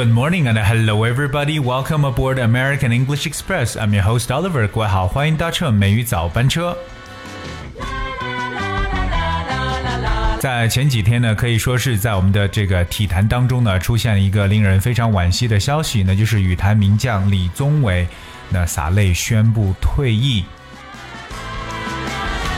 Good morning and hello everybody. Welcome aboard American English Express. I'm your host Oliver. 各位好，欢迎搭乘美语早班车。在前几天呢，可以说是在我们的这个体坛当中呢，出现了一个令人非常惋惜的消息，那就是羽坛名将李宗伟那洒泪宣布退役。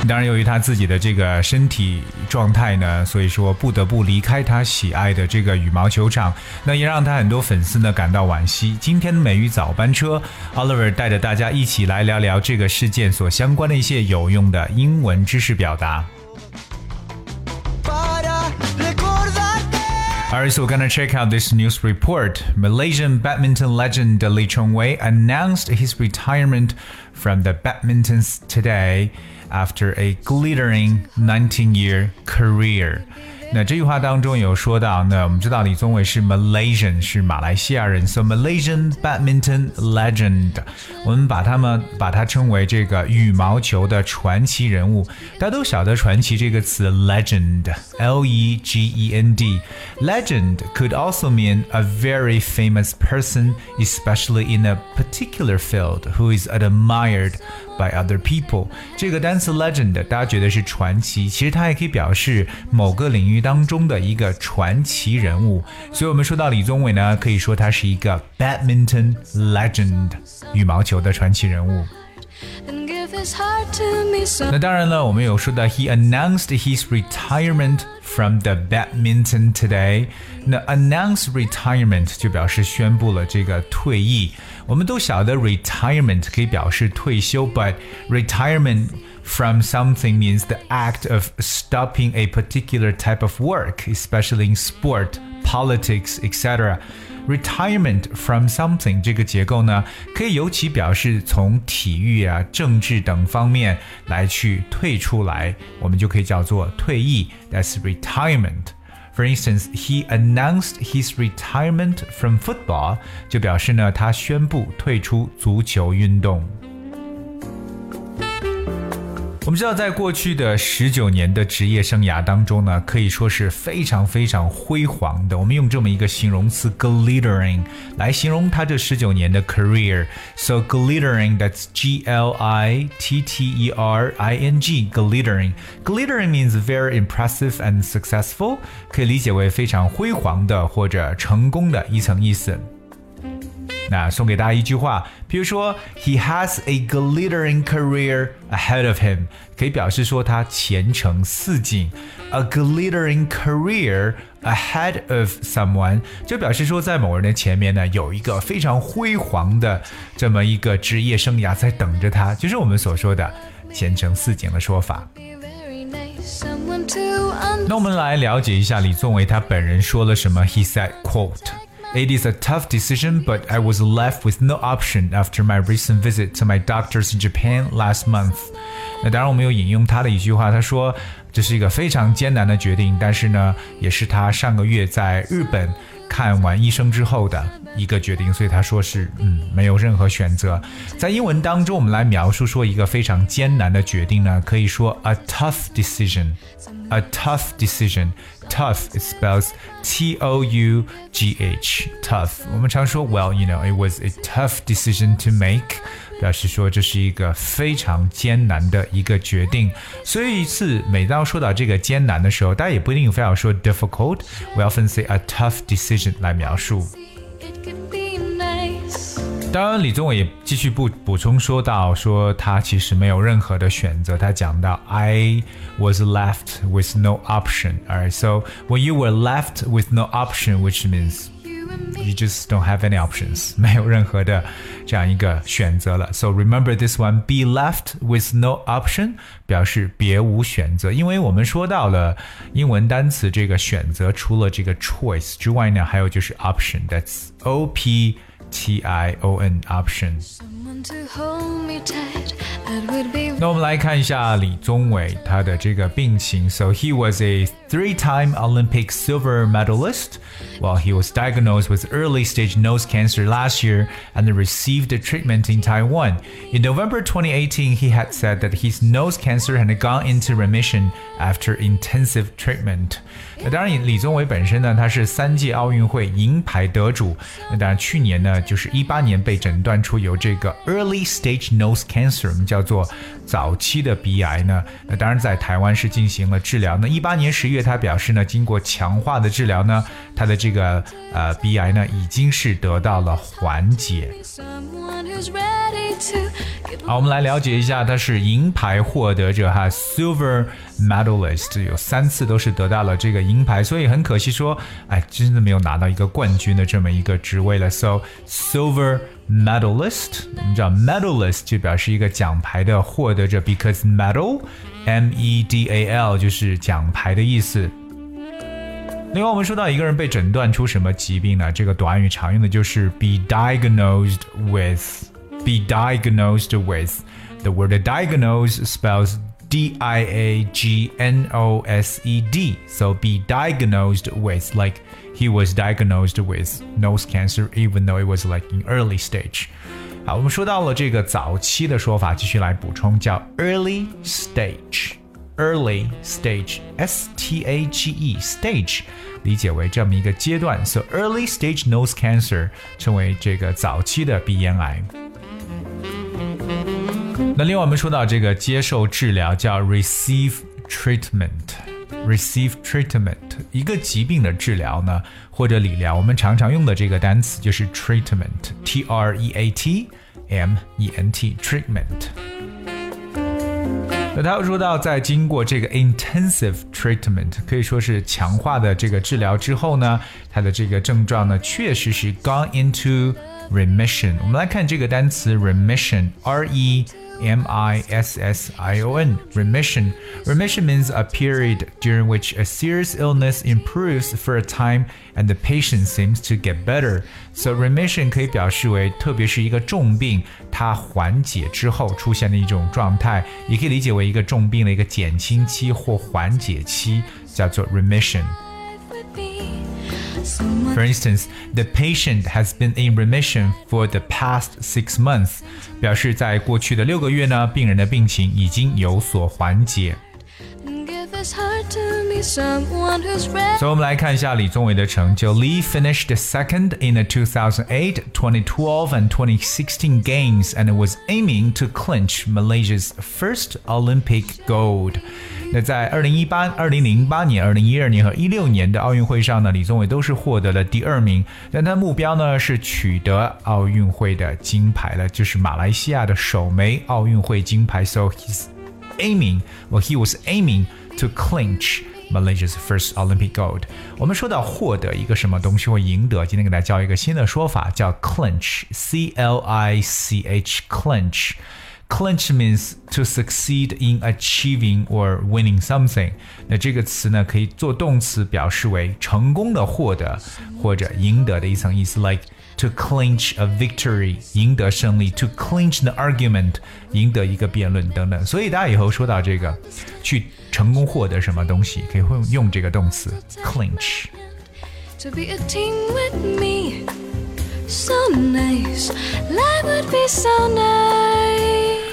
当然，由于他自己的这个身体状态呢，所以说不得不离开他喜爱的这个羽毛球场，那也让他很多粉丝呢感到惋惜。今天的美语早班车，Oliver 带着大家一起来聊聊这个事件所相关的一些有用的英文知识表达。Alright, so we're gonna check out this news report. Malaysian badminton legend Lee Chong Wei announced his retirement from the badminton today after a glittering 19-year career. 那这句话当中有说到，那我们知道李宗伟是 Malaysian，是马来西亚人，so Malaysian badminton legend，我们把他们把它称为这个羽毛球的传奇人物。大家都晓得“传奇”这个词，legend，L E G E N D，legend could also mean a very famous person, especially in a particular field, who is admired by other people。这个单词 legend，大家觉得是传奇，其实它也可以表示某个领域当中的一个传奇人物。所以，我们说到李宗伟呢，可以说他是一个 badminton legend，羽毛球的传奇人物。那当然了，我们有说到 he announced his retirement from the badminton today。那 announce retirement 就表示宣布了这个退役。我们都晓得 retirement 可以表示退休，but retirement from something means the act of stopping a particular type of work, especially in sport, politics, etc. Retirement from something 这个结构呢，可以尤其表示从体育啊、政治等方面来去退出来，我们就可以叫做退役。That's retirement. For instance, he announced his retirement from football，就表示呢，他宣布退出足球运动。我们知道，在过去的十九年的职业生涯当中呢，可以说是非常非常辉煌的。我们用这么一个形容词 glittering 来形容他这十九年的 career。So glittering, that's G L I T T E R I N G, glittering. Glittering means very impressive and successful，可以理解为非常辉煌的或者成功的一层意思。那送给大家一句话，比如说，He has a glittering career ahead of him，可以表示说他前程似锦。A glittering career ahead of someone，就表示说在某人的前面呢有一个非常辉煌的这么一个职业生涯在等着他，就是我们所说的前程似锦的说法。那我们来了解一下李宗伟他本人说了什么。He said, "quote." It is a tough decision, but I was left with no option after my recent visit to my doctors in Japan last month. 那当然，我们有引用他的一句话，他说这是一个非常艰难的决定，但是呢，也是他上个月在日本 看完医生之后的一个决定，所以他说是嗯，没有任何选择。在英文当中，我们来描述说一个非常艰难的决定呢，可以说 a tough decision，a tough decision。tough it spells T O U G H tough。我们常说，Well, you know, it was a tough decision to make，表示说这是一个非常艰难的一个决定。所以，次每当说到这个艰难的时候，大家也不一定非要说 difficult。We often say a tough decision 来描述。当然，李宗伟也继续补补充说到，说他其实没有任何的选择。他讲到，I was left with no option. Alright, so when you were left with no option, which means you just don't have any options，没有任何的这样一个选择了。So remember this one, be left with no option，表示别无选择。因为我们说到了英文单词这个选择，除了这个 choice 之外呢，还有就是 option，that's O P。 T I O N option。那我们来看一下李宗伟他的这个病情。So he was a three-time Olympic silver medalist. Well, he was diagnosed with early-stage nose cancer last year and received treatment in Taiwan. In November 2018, he had said that his nose cancer had gone into remission after intensive treatment. 那当然，李宗伟本身呢，他是三届奥运会银牌得主。那当然，去年呢， 就是一八年被诊断出有这个 early stage nose cancer，我们叫做早期的鼻癌呢。那当然，在台湾是进行了治疗。那一八年十月，他表示呢，经过强化的治疗呢，他的这个呃鼻癌呢，已经是得到了缓解。好，我们来了解一下，他是银牌获得者哈，silver medalist，有三次都是得到了这个银牌，所以很可惜说，哎，真的没有拿到一个冠军的这么一个职位了。So silver medalist，我们知道 medalist 就表示一个奖牌的获得者，because medal，m e d a l 就是奖牌的意思。另外，我们说到一个人被诊断出什么疾病呢？这个短语常用的就是 be diagnosed with。be diagnosed with. The word diagnose spells D I A G N O S E D. So be diagnosed with, like he was diagnosed with nose cancer, even though it was like in early stage. 好，我们说到了这个早期的说法，继续来补充，叫 early stage。early stage, S T A G E stage，理解为这么一个阶段。So early stage nose cancer 称为这个早期的鼻咽癌。 那另外我们说到这个接受治疗叫 receive treatment，receive treatment 一个疾病的治疗呢或者理疗，我们常常用的这个单词就是 treatment，T R E A T M E N T treatment。那他又说到，在经过这个 intensive treatment，可以说是强化的这个治疗之后呢，他的这个症状呢确实是 gone into remission。我们来看这个单词 remission，R E。M I S S I O N remission. Remission means a period during which a serious illness improves for a time and the patient seems to get better. So remission 可以表示为特别是一个重病它缓解之后出现的一种状态，也可以理解为一个重病的一个减轻期或缓解期，叫做 remission。 for instance, the patient has been in remission for the past six months，表示在过去的六个月呢，病人的病情已经有所缓解。 所以，我们来看一下李宗伟的成就。Lee finished second in the 2008, 2012, and 2016 games and was aiming to clinch Malaysia's first Olympic gold. 那在二零一八、二零零八年、二零一二年和一六年的奥运会上呢，李宗伟都是获得了第二名。但他目标呢是取得奥运会的金牌了，就是马来西亚的首枚奥运会金牌。So he's aiming, well, he was aiming to clinch Malaysia's first Olympic gold。我们说到获得一个什么东西或赢得，今天给大家教一个新的说法，叫 clinch，C L I C H，clinch。Clinch means to succeed in achieving or winning something。那这个词呢，可以做动词，表示为成功的获得或者赢得的一层意思，like to clinch a victory，赢得胜利；to clinch the argument，赢得一个辩论等等。所以大家以后说到这个，去成功获得什么东西，可以会用这个动词 clinch。To be a team with me, so nice, life would be so nice.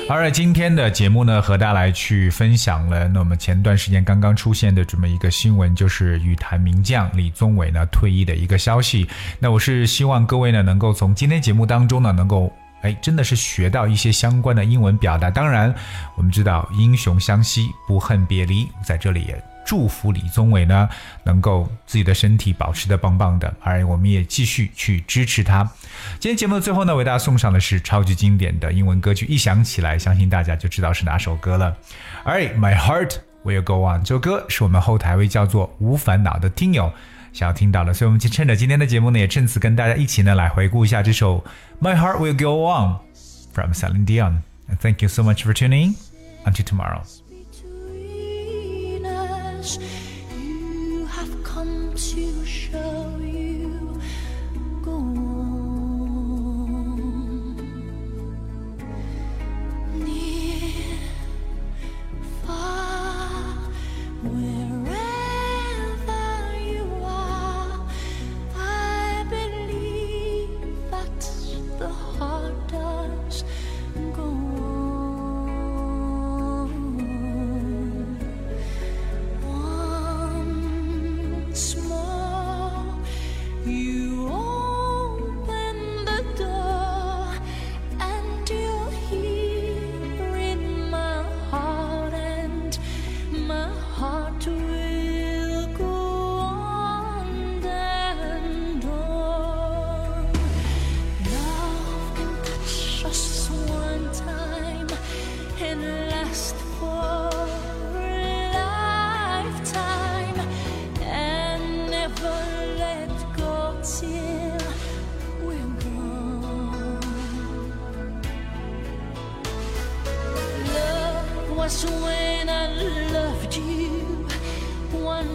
好了，今天的节目呢，和大家来去分享了。那么前段时间刚刚出现的这么一个新闻，就是羽坛名将李宗伟呢退役的一个消息。那我是希望各位呢，能够从今天节目当中呢，能够哎，真的是学到一些相关的英文表达。当然，我们知道英雄相惜，不恨别离，在这里也。祝福李宗伟呢，能够自己的身体保持的棒棒的，而我们也继续去支持他。今天节目的最后呢，为大家送上的是超级经典的英文歌曲，一想起来，相信大家就知道是哪首歌了。All right, my heart will go on。这首歌是我们后台位叫做无烦恼的听友想要听到的，所以我们就趁着今天的节目呢，也趁此跟大家一起呢来回顾一下这首 My Heart Will Go On from Celine Dion。Thank you so much for tuning. Until tomorrow. You have come to show you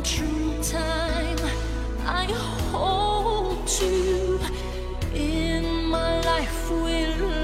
true time. I hold you in my life.